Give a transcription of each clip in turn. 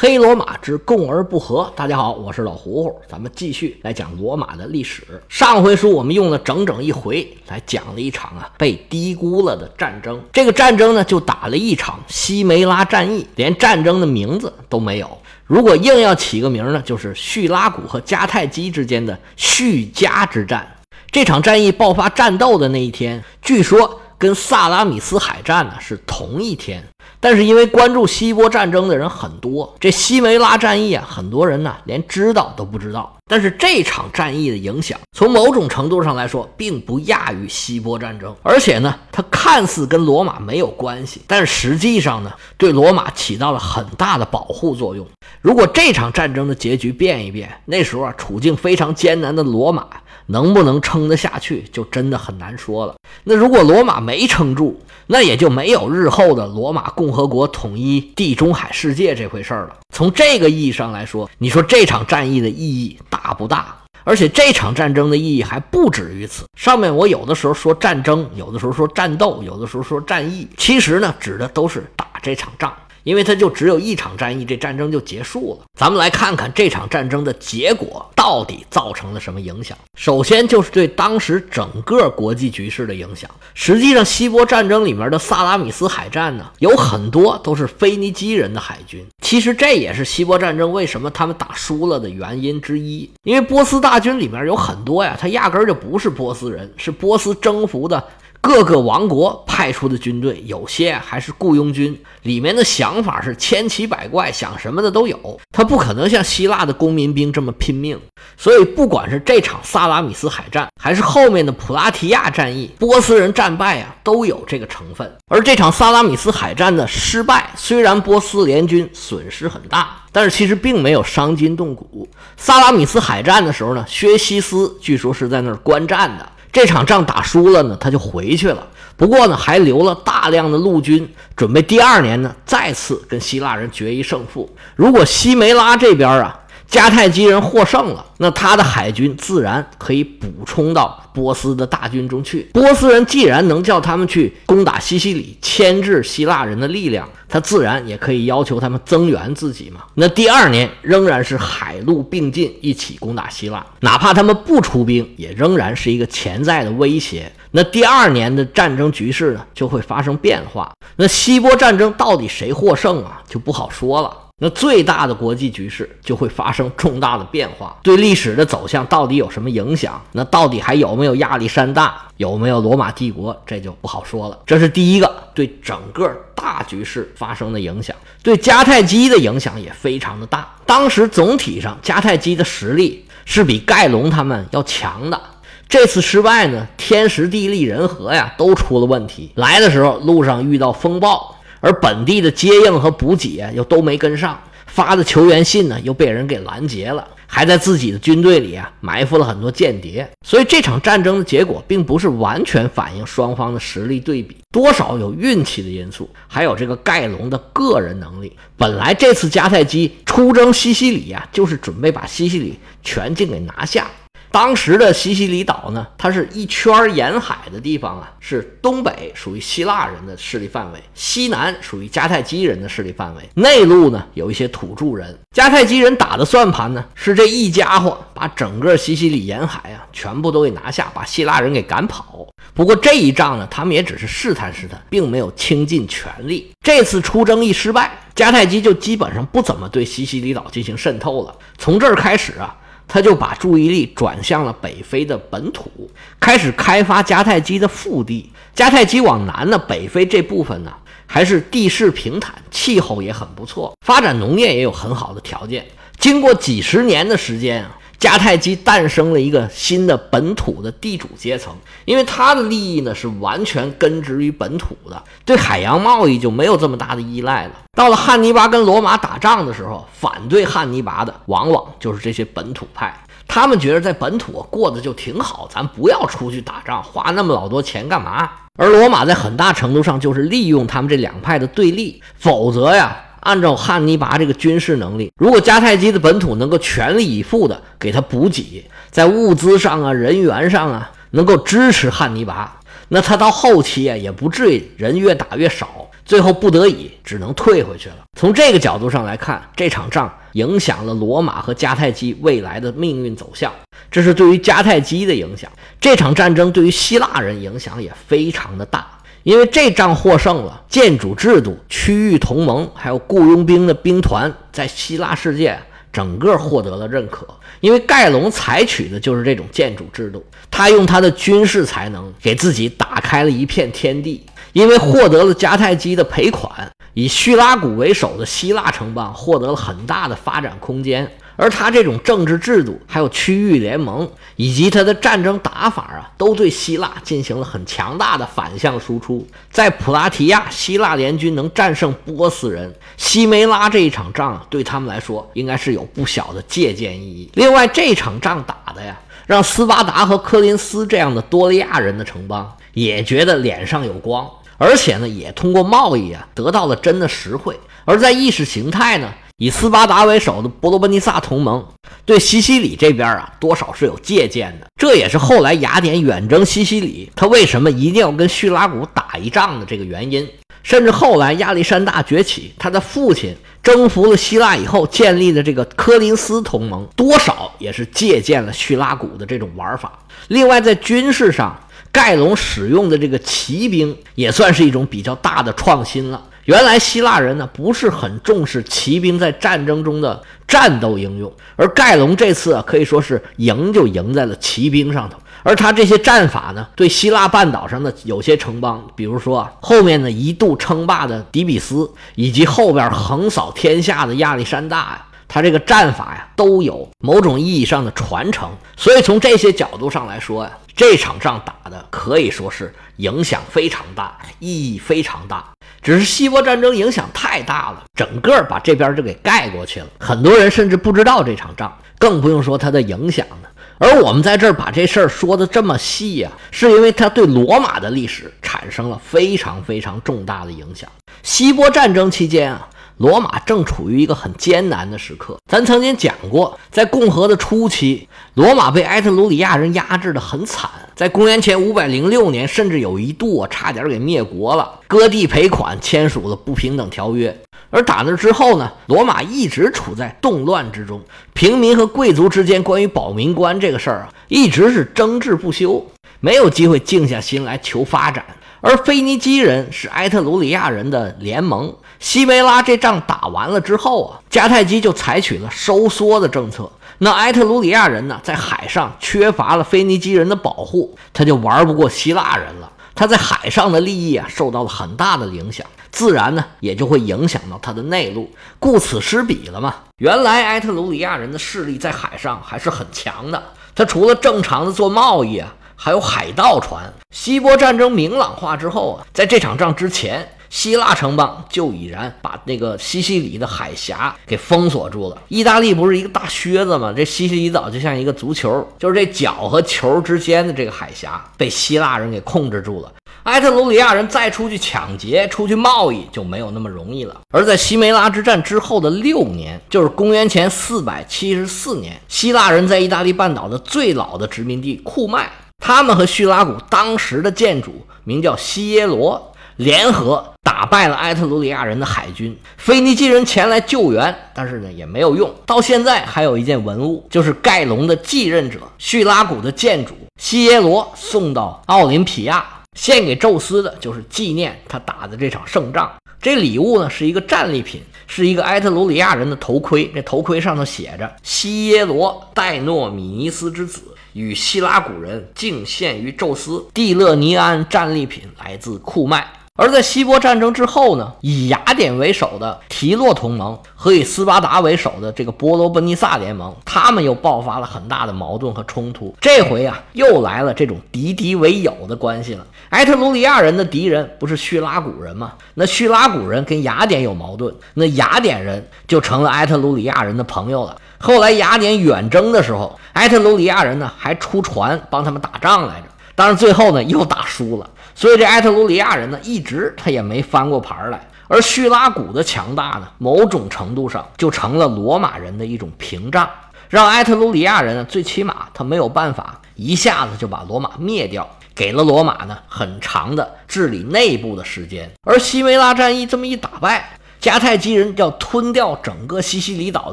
黑罗马之共而不和。大家好，我是老胡胡，咱们继续来讲罗马的历史。上回书我们用了整整一回来讲了一场啊被低估了的战争。这个战争呢，就打了一场西梅拉战役，连战争的名字都没有。如果硬要起个名呢，就是叙拉古和迦太基之间的叙迦之战。这场战役爆发战斗的那一天，据说跟萨拉米斯海战呢是同一天。但是因为关注希波战争的人很多，这西梅拉战役啊，很多人呢连知道都不知道。但是这场战役的影响，从某种程度上来说，并不亚于希波战争。而且呢，它看似跟罗马没有关系，但实际上呢，对罗马起到了很大的保护作用。如果这场战争的结局变一变，那时候啊，处境非常艰难的罗马能不能撑得下去，就真的很难说了。那如果罗马没撑住，那也就没有日后的罗马共和国统一地中海世界这回事儿了。从这个意义上来说，你说这场战役的意义大不大？而且这场战争的意义还不止于此。上面我有的时候说战争，有的时候说战斗，有的时候说战役，其实呢，指的都是打这场仗。因为它就只有一场战役，这战争就结束了。咱们来看看这场战争的结果到底造成了什么影响。首先就是对当时整个国际局势的影响。实际上，希波战争里面的萨拉米斯海战呢，有很多都是腓尼基人的海军。其实这也是希波战争为什么他们打输了的原因之一。因为波斯大军里面有很多呀，他压根儿就不是波斯人，是波斯征服的。各个王国派出的军队，有些还是雇佣军，里面的想法是千奇百怪，想什么的都有。他不可能像希腊的公民兵这么拼命。所以，不管是这场萨拉米斯海战，还是后面的普拉提亚战役，波斯人战败啊，都有这个成分。而这场萨拉米斯海战的失败，虽然波斯联军损失很大，但是其实并没有伤筋动骨。萨拉米斯海战的时候呢，薛西斯据说是在那儿观战的。这场仗打输了呢，他就回去了。不过呢，还留了大量的陆军，准备第二年呢再次跟希腊人决一胜负。如果西梅拉这边啊，迦太基人获胜了，那他的海军自然可以补充到波斯的大军中去。波斯人既然能叫他们去攻打西西里，牵制希腊人的力量。他自然也可以要求他们增援自己嘛。那第二年仍然是海陆并进，一起攻打希腊，哪怕他们不出兵，也仍然是一个潜在的威胁。那第二年的战争局势呢，就会发生变化。那希波战争到底谁获胜啊，就不好说了。那最大的国际局势就会发生重大的变化，对历史的走向到底有什么影响？那到底还有没有亚历山大？有没有罗马帝国？这就不好说了。这是第一个对整个大局势发生的影响，对迦太基的影响也非常的大。当时总体上迦太基的实力是比盖隆他们要强的。这次失败呢，天时地利人和呀都出了问题。来的时候路上遇到风暴。而本地的接应和补给又都没跟上，发的求援信呢又被人给拦截了，还在自己的军队里啊埋伏了很多间谍，所以这场战争的结果并不是完全反映双方的实力对比，多少有运气的因素，还有这个盖隆的个人能力。本来这次迦太基出征西西里啊，就是准备把西西里全境给拿下。当时的西西里岛呢，它是一圈沿海的地方啊，是东北属于希腊人的势力范围，西南属于迦太基人的势力范围，内陆呢有一些土著人。迦太基人打的算盘呢，是这一家伙把整个西西里沿海啊全部都给拿下，把希腊人给赶跑。不过这一仗呢，他们也只是试探试探，并没有倾尽全力。这次出征一失败，迦太基就基本上不怎么对西西里岛进行渗透了。从这儿开始啊。他就把注意力转向了北非的本土，开始开发迦太基的腹地。迦太基往南呢，北非这部分呢，还是地势平坦，气候也很不错，发展农业也有很好的条件。经过几十年的时间啊。迦太基诞生了一个新的本土的地主阶层，因为他的利益呢是完全根植于本土的，对海洋贸易就没有这么大的依赖了。到了汉尼拔跟罗马打仗的时候，反对汉尼拔的往往就是这些本土派，他们觉得在本土过得就挺好，咱不要出去打仗，花那么老多钱干嘛？而罗马在很大程度上就是利用他们这两派的对立，否则呀。按照汉尼拔这个军事能力，如果迦太基的本土能够全力以赴的给他补给，在物资上啊、人员上啊，能够支持汉尼拔，那他到后期啊也不至于人越打越少，最后不得已只能退回去了。从这个角度上来看，这场仗影响了罗马和迦太基未来的命运走向，这是对于迦太基的影响。这场战争对于希腊人影响也非常的大，因为这仗获胜了，建主制度、区域同盟还有雇佣兵的兵团在希腊世界整个获得了认可。因为盖隆采取的就是这种建主制度，他用他的军事才能给自己打开了一片天地。因为获得了迦太基的赔款，以叙拉古为首的希腊城邦获得了很大的发展空间。而他这种政治制度、还有区域联盟以及他的战争打法啊，都对希腊进行了很强大的反向输出。在普拉提亚，希腊联军能战胜波斯人，西梅拉这一场仗对他们来说应该是有不小的借鉴意义。另外，这场仗打的呀，让斯巴达和科林斯这样的多利亚人的城邦也觉得脸上有光。而且呢，也通过贸易啊，得到了真的实惠。而在意识形态呢，以斯巴达为首的伯罗奔尼撒同盟对西西里这边啊，多少是有借鉴的。这也是后来雅典远征西西里，他为什么一定要跟叙拉古打一仗的这个原因。甚至后来亚历山大崛起，他的父亲征服了希腊以后建立的这个科林斯同盟，多少也是借鉴了叙拉古的这种玩法。另外，在军事上，盖隆使用的这个骑兵也算是一种比较大的创新了。原来希腊人呢不是很重视骑兵在战争中的战斗应用，而盖隆这次啊可以说是赢就赢在了骑兵上头。而他这些战法呢，对希腊半岛上的有些城邦，比如说后面呢一度称霸的底比斯，以及后边横扫天下的亚历山大呀。他这个战法呀，都有某种意义上的传承，所以从这些角度上来说呀，这场仗打的可以说是影响非常大，意义非常大。只是希波战争影响太大了，整个把这边就给盖过去了，很多人甚至不知道这场仗，更不用说它的影响呢。而我们在这儿把这事儿说的这么细呀，是因为它对罗马的历史产生了非常非常重大的影响。希波战争期间啊。罗马正处于一个很艰难的时刻。咱曾经讲过，在共和的初期，罗马被埃特鲁里亚人压制的很惨。在公元前五百零六年，甚至有一度啊，差点给灭国了，割地赔款，签署了不平等条约。而打那之后呢，罗马一直处在动乱之中，平民和贵族之间关于保民官这个事儿啊，一直是争执不休，没有机会静下心来求发展。而腓尼基人是埃特鲁里亚人的联盟。西梅拉这仗打完了之后啊，迦太基就采取了收缩的政策。那埃特鲁里亚人呢，在海上缺乏了腓尼基人的保护，他就玩不过希腊人了。他在海上的利益啊，受到了很大的影响，自然呢，也就会影响到他的内陆，顾此失彼了嘛。原来埃特鲁里亚人的势力在海上还是很强的，他除了正常的做贸易啊。还有海盗船。希波战争明朗化之后啊，在这场仗之前，希腊城邦就已然把那个西西里的海峡给封锁住了。意大利不是一个大靴子吗？这西西里岛就像一个足球，就是这脚和球之间的这个海峡被希腊人给控制住了。埃特鲁里亚人再出去抢劫、出去贸易就没有那么容易了。而在西梅拉之战之后的六年，就是公元前四百七十四年，希腊人在意大利半岛的最老的殖民地库麦。他们和叙拉古当时的建主名叫西耶罗，联合打败了埃特鲁里亚人的海军。腓尼基人前来救援，但是呢也没有用。到现在还有一件文物，就是盖隆的继任者叙拉古的建主西耶罗送到奥林匹亚献给宙斯的，就是纪念他打的这场胜仗。这礼物呢是一个战利品，是一个埃特鲁里亚人的头盔。这头盔上头写着“西耶罗戴诺米尼斯之子”。与希拉古人敬献于宙斯，蒂勒尼安战利品来自库麦。而在希波战争之后呢，以雅典为首的提洛同盟和以斯巴达为首的这个波罗奔尼撒联盟，他们又爆发了很大的矛盾和冲突。这回啊，又来了这种敌敌为友的关系了。埃特鲁里亚人的敌人不是叙拉古人吗？那叙拉古人跟雅典有矛盾，那雅典人就成了埃特鲁里亚人的朋友了。后来雅典远征的时候，埃特鲁里亚人呢还出船帮他们打仗来着，但是最后呢又打输了，所以这埃特鲁里亚人呢一直他也没翻过盘来。而叙拉古的强大呢，某种程度上就成了罗马人的一种屏障，让埃特鲁里亚人呢最起码他没有办法一下子就把罗马灭掉。给了罗马呢很长的治理内部的时间。而西梅拉战役这么一打败，迦太基人要吞掉整个西西里岛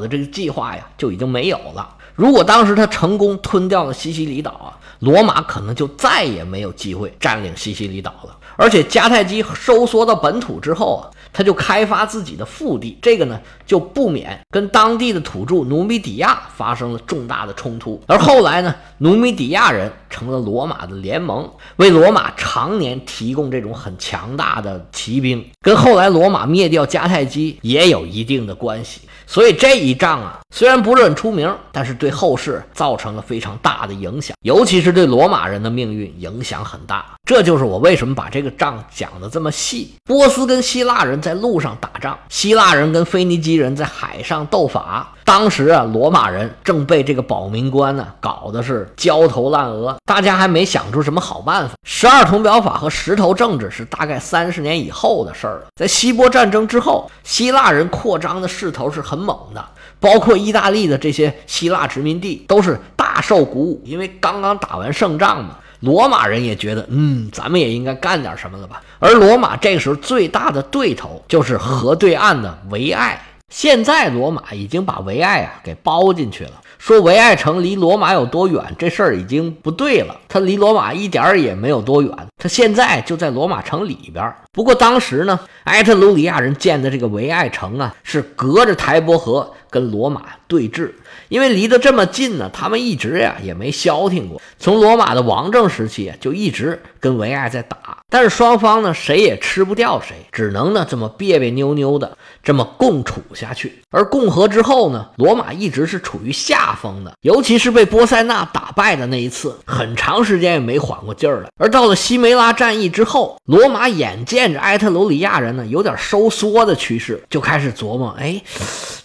的这个计划呀，就已经没有了。如果当时他成功吞掉了西西里岛啊，罗马可能就再也没有机会占领西西里岛了。而且迦太基收缩到本土之后啊。他就开发自己的腹地，这个呢就不免跟当地的土著努米底亚发生了重大的冲突。而后来呢，努米底亚人成了罗马的联盟，为罗马常年提供这种很强大的骑兵，跟后来罗马灭掉迦太基也有一定的关系。所以这一仗啊，虽然不是很出名，但是对后世造成了非常大的影响，尤其是对罗马人的命运影响很大。这就是我为什么把这个仗讲的这么细。波斯跟希腊人在路上打仗，希腊人跟腓尼基人在海上斗法。当时啊，罗马人正被这个保民官呢搞得是焦头烂额，大家还没想出什么好办法。十二铜表法和石头政治是大概三十年以后的事儿了。在希波战争之后，希腊人扩张的势头是很猛的，包括意大利的这些希腊殖民地都是大受鼓舞，因为刚刚打完胜仗嘛。罗马人也觉得，嗯，咱们也应该干点什么了吧。而罗马这个时候最大的对头就是河对岸的维埃。现在罗马已经把维埃啊给包进去了。说维埃城离罗马有多远，这事儿已经不对了。它离罗马一点儿也没有多远，它现在就在罗马城里边。不过当时呢，埃特鲁里亚人建的这个维埃城啊，是隔着台伯河跟罗马对峙。因为离得这么近呢，他们一直呀也没消停过。从罗马的王政时期就一直跟维埃在打，但是双方呢谁也吃不掉谁，只能呢这么别别扭扭的这么共处下去。而共和之后呢，罗马一直是处于下风的，尤其是被波塞纳打败的那一次，很长时间也没缓过劲儿来。而到了西梅拉战役之后，罗马眼见着埃特鲁里亚人呢有点收缩的趋势，就开始琢磨：哎，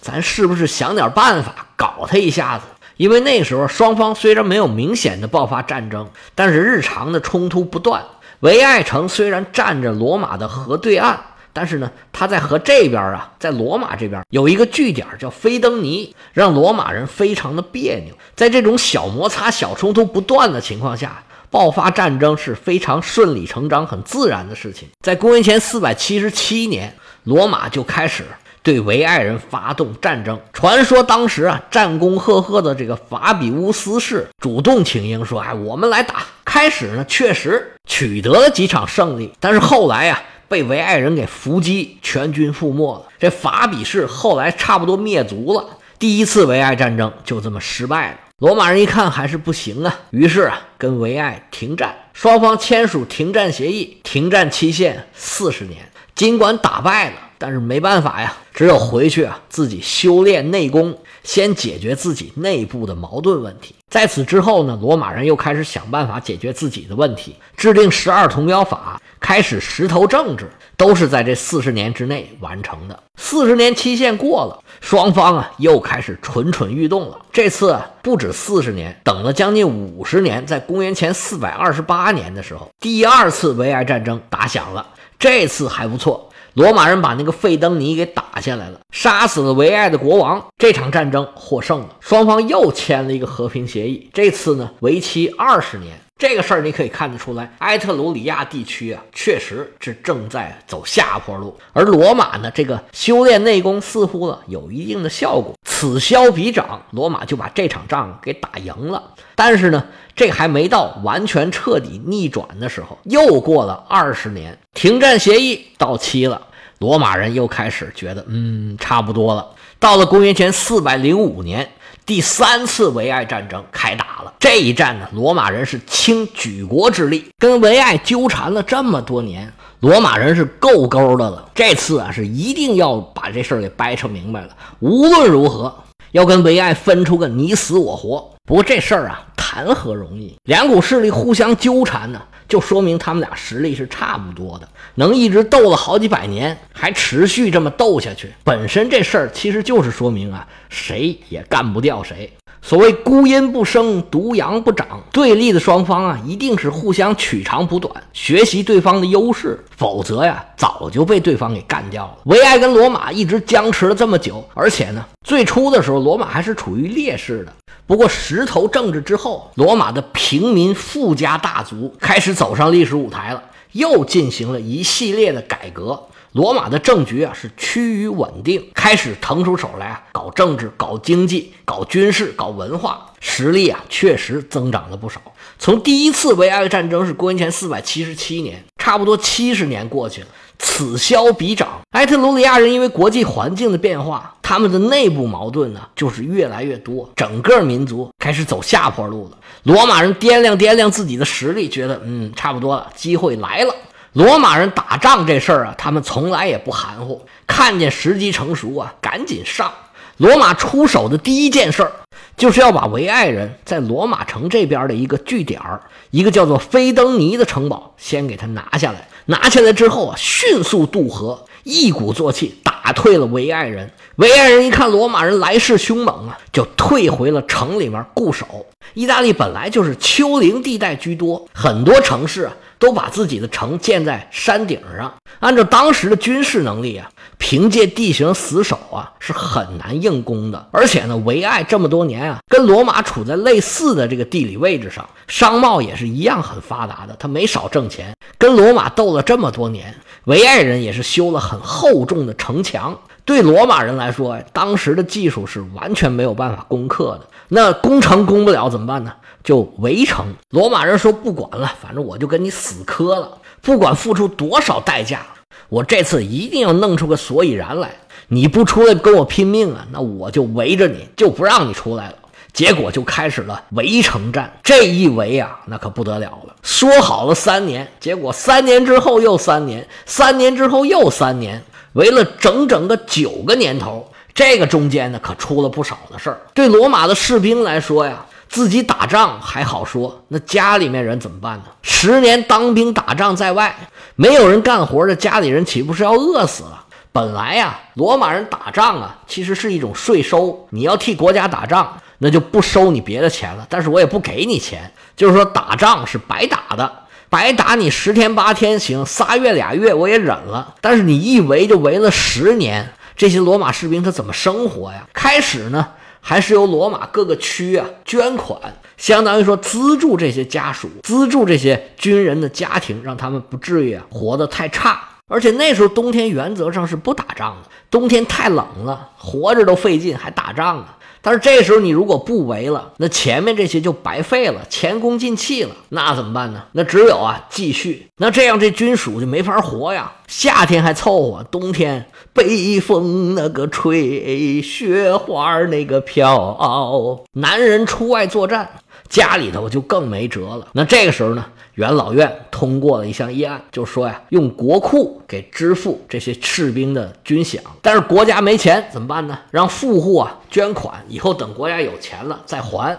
咱是不是想点办法？搞他一下子，因为那时候双方虽然没有明显的爆发战争，但是日常的冲突不断。维埃城虽然占着罗马的河对岸，但是呢，他在河这边啊，在罗马这边有一个据点叫菲登尼，让罗马人非常的别扭。在这种小摩擦、小冲突不断的情况下，爆发战争是非常顺理成章、很自然的事情。在公元前四百七十七年，罗马就开始。对维埃人发动战争。传说当时啊，战功赫赫的这个法比乌斯氏主动请缨，说：“哎，我们来打。”开始呢，确实取得了几场胜利，但是后来呀，被维埃人给伏击，全军覆没了。这法比氏后来差不多灭族了。第一次维埃战争就这么失败了。罗马人一看还是不行啊，于是啊，跟维埃停战，双方签署停战协议，停战期限四十年。尽管打败了。但是没办法呀，只有回去啊，自己修炼内功，先解决自己内部的矛盾问题。在此之后呢，罗马人又开始想办法解决自己的问题，制定十二铜表法，开始石头政治，都是在这四十年之内完成的。四十年期限过了，双方啊又开始蠢蠢欲动了。这次不止四十年，等了将近五十年，在公元前四百二十八年的时候，第二次维埃战争打响了。这次还不错。罗马人把那个费登尼给打下来了，杀死了维埃的国王。这场战争获胜了，双方又签了一个和平协议。这次呢，为期二十年。这个事儿你可以看得出来，埃特鲁里亚地区啊，确实是正在走下坡路。而罗马呢，这个修炼内功似乎呢有一定的效果。此消彼长，罗马就把这场仗给打赢了。但是呢，这还没到完全彻底逆转的时候，又过了二十年，停战协议到期了，罗马人又开始觉得，嗯，差不多了。到了公元前四百零五年。第三次维埃战争开打了，这一战呢，罗马人是倾举国之力，跟维埃纠缠了这么多年，罗马人是够勾的了。这次啊，是一定要把这事儿给掰扯明白了，无论如何要跟维埃分出个你死我活。不过这事儿啊，谈何容易？两股势力互相纠缠呢。就说明他们俩实力是差不多的，能一直斗了好几百年，还持续这么斗下去，本身这事儿其实就是说明啊，谁也干不掉谁。所谓孤阴不生，独阳不长，对立的双方啊，一定是互相取长补短，学习对方的优势，否则呀，早就被对方给干掉了。维埃跟罗马一直僵持了这么久，而且呢，最初的时候，罗马还是处于劣势的。不过石头政治之后，罗马的平民富家大族开始走上历史舞台了，又进行了一系列的改革。罗马的政局啊是趋于稳定，开始腾出手来啊搞政治、搞经济、搞军事、搞文化，实力啊确实增长了不少。从第一次维埃战争是公元前四百七十七年，差不多七十年过去了，此消彼长。埃特鲁里亚人因为国际环境的变化，他们的内部矛盾呢就是越来越多，整个民族开始走下坡路了。罗马人掂量掂量自己的实力，觉得嗯差不多了，机会来了。罗马人打仗这事儿啊，他们从来也不含糊，看见时机成熟啊，赶紧上。罗马出手的第一件事儿，就是要把维埃人在罗马城这边的一个据点儿，一个叫做菲登尼的城堡，先给他拿下来。拿下来之后啊，迅速渡河，一鼓作气打退了维埃人。维埃人一看罗马人来势凶猛啊，就退回了城里面固守。意大利本来就是丘陵地带居多，很多城市啊。都把自己的城建在山顶上，按照当时的军事能力啊，凭借地形死守啊是很难硬攻的。而且呢，维埃这么多年啊，跟罗马处在类似的这个地理位置上，商贸也是一样很发达的，他没少挣钱。跟罗马斗了这么多年，维埃人也是修了很厚重的城墙。对罗马人来说，当时的技术是完全没有办法攻克的。那攻城攻不了怎么办呢？就围城，罗马人说不管了，反正我就跟你死磕了，不管付出多少代价，我这次一定要弄出个所以然来。你不出来跟我拼命啊，那我就围着你，就不让你出来了。结果就开始了围城战，这一围啊，那可不得了了。说好了三年，结果三年之后又三年，三年之后又三年，围了整整个九个年头。这个中间呢，可出了不少的事儿。对罗马的士兵来说呀。自己打仗还好说，那家里面人怎么办呢？十年当兵打仗在外，没有人干活，这家里人岂不是要饿死了？本来呀，罗马人打仗啊，其实是一种税收，你要替国家打仗，那就不收你别的钱了，但是我也不给你钱，就是说打仗是白打的，白打你十天八天行，仨月俩月我也忍了，但是你一围就围了十年，这些罗马士兵他怎么生活呀？开始呢？还是由罗马各个区啊捐款，相当于说资助这些家属，资助这些军人的家庭，让他们不至于啊活得太差。而且那时候冬天原则上是不打仗的，冬天太冷了，活着都费劲，还打仗呢。但是这时候你如果不围了，那前面这些就白费了，前功尽弃了。那怎么办呢？那只有啊继续。那这样这军属就没法活呀。夏天还凑合，冬天北风那个吹，雪花那个飘，男人出外作战，家里头就更没辙了。那这个时候呢？元老院通过了一项议案，就说呀，用国库给支付这些士兵的军饷。但是国家没钱怎么办呢？让富户啊捐款，以后等国家有钱了再还。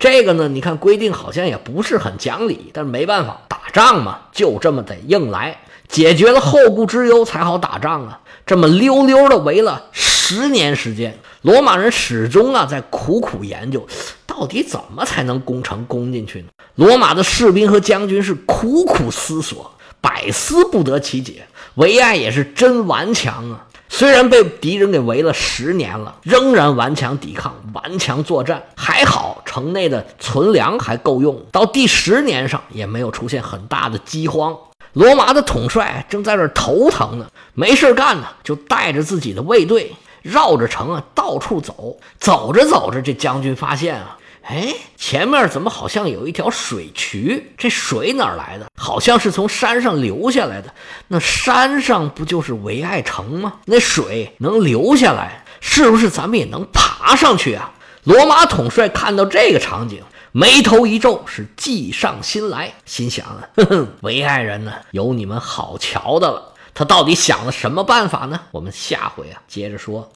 这个呢，你看规定好像也不是很讲理，但是没办法，打仗嘛，就这么得硬来，解决了后顾之忧才好打仗啊。这么溜溜的围了十年时间，罗马人始终啊在苦苦研究。到底怎么才能攻城攻进去呢？罗马的士兵和将军是苦苦思索，百思不得其解。维埃也是真顽强啊！虽然被敌人给围了十年了，仍然顽强抵抗，顽强作战。还好城内的存粮还够用，到第十年上也没有出现很大的饥荒。罗马的统帅正在这头疼呢，没事干呢，就带着自己的卫队绕着城啊到处走。走着走着，这将军发现啊。哎，前面怎么好像有一条水渠？这水哪来的？好像是从山上流下来的。那山上不就是维爱城吗？那水能流下来，是不是咱们也能爬上去啊？罗马统帅看到这个场景，眉头一皱，是计上心来，心想啊，哼哼，维爱人呢，有你们好瞧的了。他到底想了什么办法呢？我们下回啊接着说。